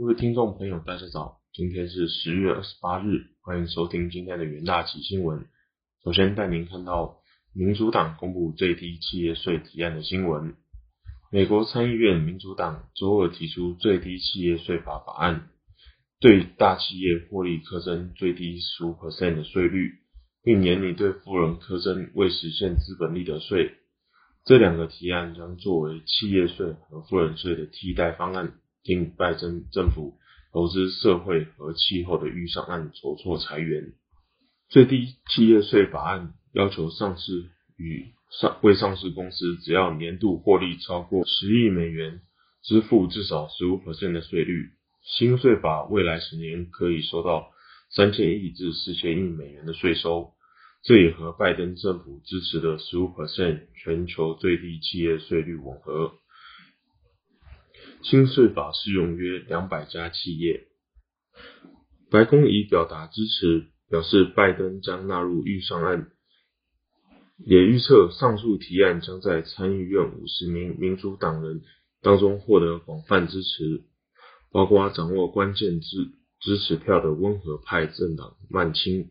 各位听众朋友，大家早，今天是十月二十八日，欢迎收听今天的元大旗新闻。首先带您看到民主党公布最低企业税提案的新闻。美国参议院民主党周二提出最低企业税法法案，对大企业获利课征最低十五 percent 的税率，并严拟对富人课征未实现资本利得税。这两个提案将作为企业税和富人税的替代方案。令拜登政府投资社会和气候的预算案筹措裁员。最低企业税法案要求上市与上未上市公司，只要年度获利超过十亿美元，支付至少十五的税率。新税法未来十年可以收到三千亿至四千亿美元的税收，这也和拜登政府支持的十五 percent 全球最低企业税率吻合。新税法适用约两百家企业。白宫已表达支持，表示拜登将纳入预算案，也预测上述提案将在参议院五十名民主党人当中获得广泛支持，包括掌握关键支支持票的温和派政党曼青。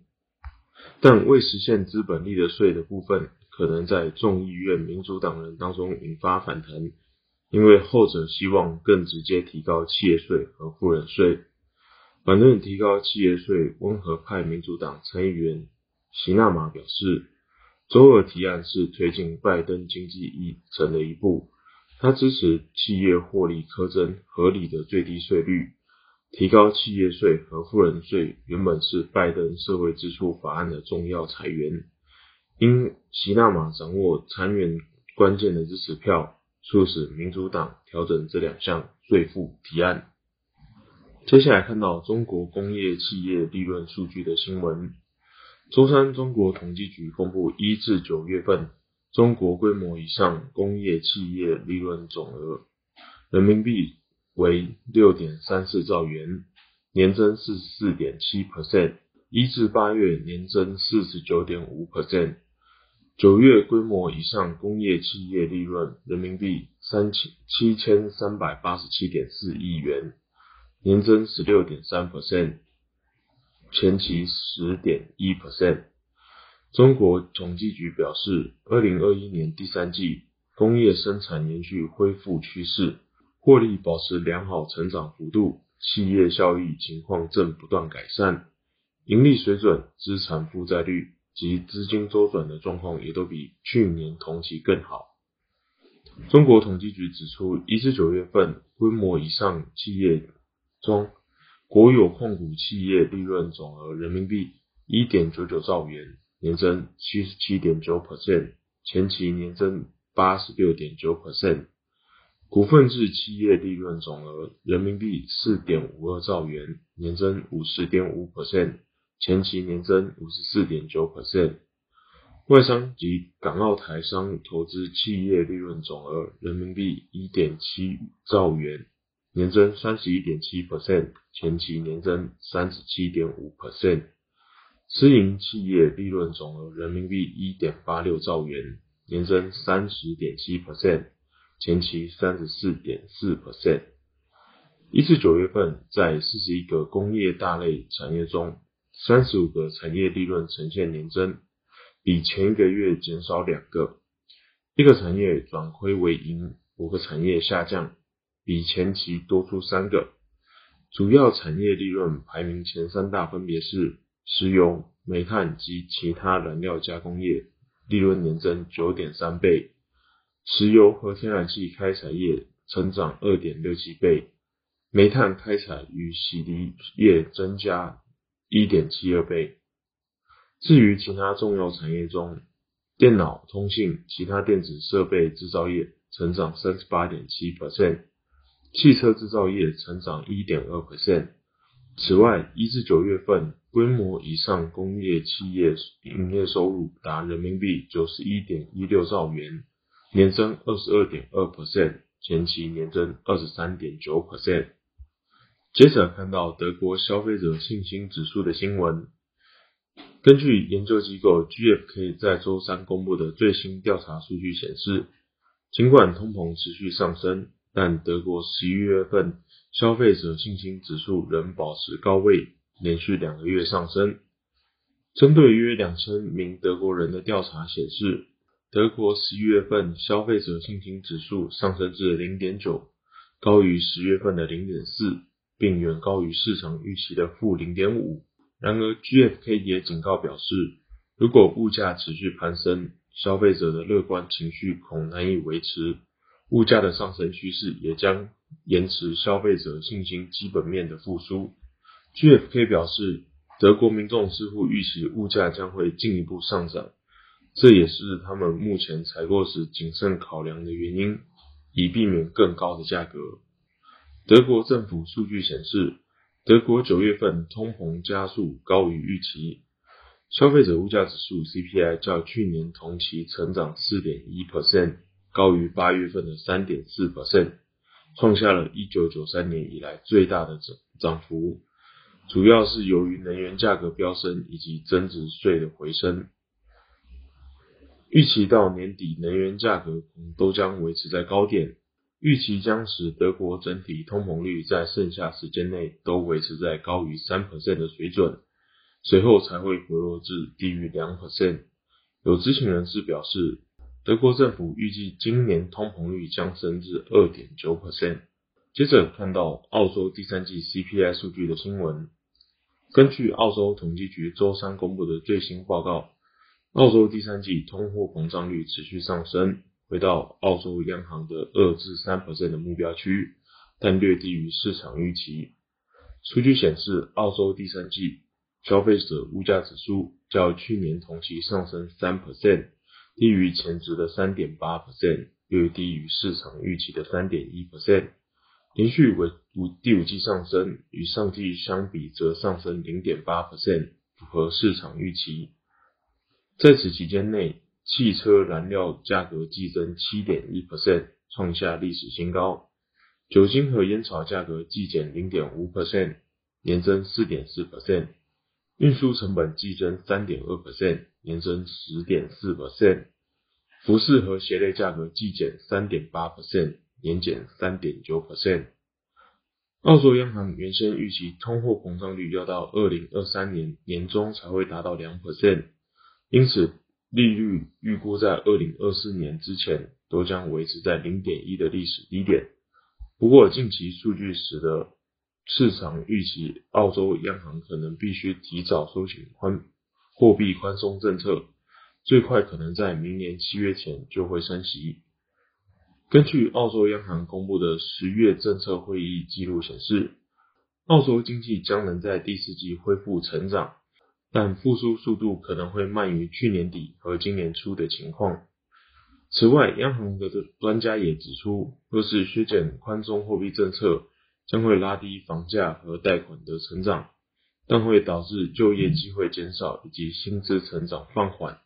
但未实现资本利得税的部分，可能在众议院民主党人当中引发反弹。因为后者希望更直接提高企业税和富人税，反对提高企业税温和派民主党参议员席纳马表示，周二提案是推进拜登经济议程的一步。他支持企业获利苛征合理的最低税率，提高企业税和富人税原本是拜登社会支出法案的重要财源。因席纳马掌握参院关键的支持票。促使民主党调整这两项税负提案。接下来看到中国工业企业利润数据的新闻。周三，中国统计局公布一至九月份中国规模以上工业企业利润总额，人民币为六点三四兆元，年增四十四点七 percent，一至八月年增四十九点五 percent。九月规模以上工业企业利润人民币三千七千三百八十七点四亿元，年增十六点三 percent，前期十点一 percent。中国统计局表示，二零二一年第三季工业生产延续恢复趋势，获利保持良好成长幅度，企业效益情况正不断改善，盈利水准、资产负债率。及资金周转的状况也都比去年同期更好。中国统计局指出，一至九月份规模以上企业中，国有控股企业利润总额人民币一点九九兆元，年增七十七点九 percent，前期年增八十六点九 percent。股份制企业利润总额人民币四点五二兆元，年增五十点五 percent。前期年增五十四点九 percent，外商及港澳台商投资企业利润总额人民币一点七兆元，年增三十一点七 percent，前期年增三十七点五 percent。私营企业利润总额人民币一点八六兆元，年增三十点七 percent，前期三十四点四 percent。一至九月份，在四十一个工业大类产业中，三十五个产业利润呈现年增，比前一个月减少两个；一个产业转亏为盈，五个产业下降，比前期多出三个。主要产业利润排名前三大分别是石油、煤炭及其他燃料加工业，利润年增九点三倍；石油和天然气开采业成长二点六七倍，煤炭开采与洗涤业增加。一点七二倍。至于其他重要产业中，电脑、通信、其他电子设备制造业成长三十八点七 percent，汽车制造业成长一点二 percent。此外，一至九月份规模以上工业企业营业收入达人民币九十一点一六兆元，年增二十二点二 percent，前期年增二十三点九 percent。接着看到德国消费者信心指数的新闻。根据研究机构 GfK 在周三公布的最新调查数据显示，尽管通膨持续上升，但德国十一月份消费者信心指数仍保持高位，连续两个月上升。针对约两千名德国人的调查显示，德国十一月份消费者信心指数上升至零点九，高于十月份的零点四，并远高于市场预期的负零点五。然而，GFK 也警告表示，如果物价持续攀升，消费者的乐观情绪恐难以维持，物价的上升趋势也将延迟消费者信心基本面的复苏。GFK 表示。德国民众似乎预期物价将会进一步上涨，这也是他们目前采购时谨慎考量的原因，以避免更高的价格。德国政府数据显示，德国九月份通膨加速高于预期，消费者物价指数 CPI 较去年同期成长4.1%，高于八月份的3.4%，创下了一九九三年以来最大的涨涨幅。主要是由于能源价格飙升以及增值税的回升，预期到年底能源价格都将维持在高点，预期将使德国整体通膨率在剩下时间内都维持在高于三 percent 的水准，随后才会回落至低于两 percent。有知情人士表示，德国政府预计今年通膨率将升至二点九 percent。接着看到澳洲第三季 CPI 数据的新闻。根据澳洲统计局周三公布的最新报告，澳洲第三季通货膨胀率持续上升，回到澳洲央行的二至三的目标区域，但略低于市场预期。数据显示，澳洲第三季消费者物价指数较去年同期上升三 percent，低于前值的三点八 percent，略低于市场预期的三点一 percent。连续为五第五季上升，与上季相比则上升零点八 percent，符合市场预期。在此期间内，汽车燃料价格季增七点一 percent，创下历史新高；酒精和烟草价格季减零点五 percent，年增四点四 percent；运输成本季增三点二 percent，年增十点四 percent；服饰和鞋类价格季减三点八 percent。年减三点九 percent。澳洲央行原先预期通货膨胀率要到二零二三年年中才会达到两 percent，因此利率预估在二零二四年之前都将维持在零点一的历史低点。不过近期数据使得市场预期澳洲央行可能必须提早收紧宽货币宽松政策，最快可能在明年七月前就会升息。根据澳洲央行公布的十月政策会议记录显示，澳洲经济将能在第四季恢复成长，但复苏速度可能会慢于去年底和今年初的情况。此外，央行的专家也指出，若是削减宽松货币政策，将会拉低房价和贷款的成长，但会导致就业机会减少以及薪资成长放缓。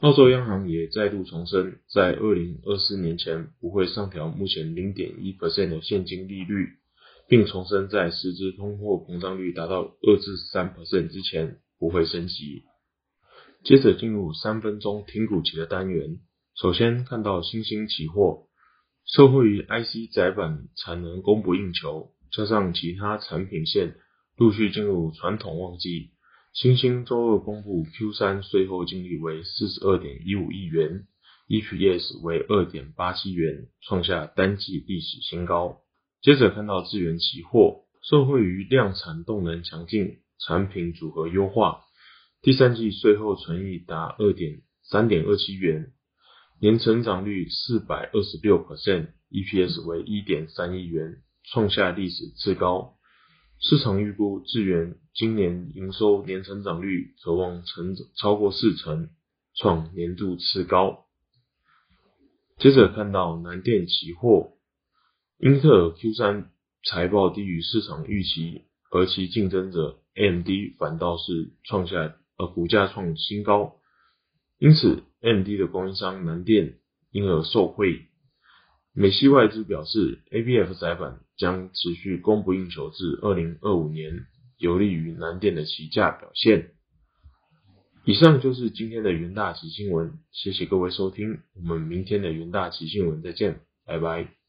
澳洲央行也再度重申，在二零二四年前不会上调目前零点一 percent 的现金利率，并重申在实质通货膨胀率达到二至三 percent 之前不会升级。接着进入三分钟听股期的单元，首先看到新兴期货，受惠于 IC 载板产能供不应求，加上其他产品线陆续进入传统旺季。新兴周二公布 Q 三税后净利为四十二点一五亿元，EPS 为二点八七元，创下单季历史新高。接着看到智源期货，受惠于量产动能强劲，产品组合优化，第三季税后纯益达二点三点二七元，年成长率四百二十六 percent，EPS 为一点三亿元，创下历史次高。市场预估智源今年营收年成长率可望成超过四成，创年度次高。接着看到南电期货，英特尔 Q 三财报低于市场预期，而其竞争者 AMD 反倒是创下呃股价创新高，因此 AMD 的供应商南电因而受惠。美系外资表示，ABF 载板将持续供不应求至二零二五年，有利于南电的起价表现。以上就是今天的元大旗新闻，谢谢各位收听，我们明天的元大旗新闻再见，拜拜。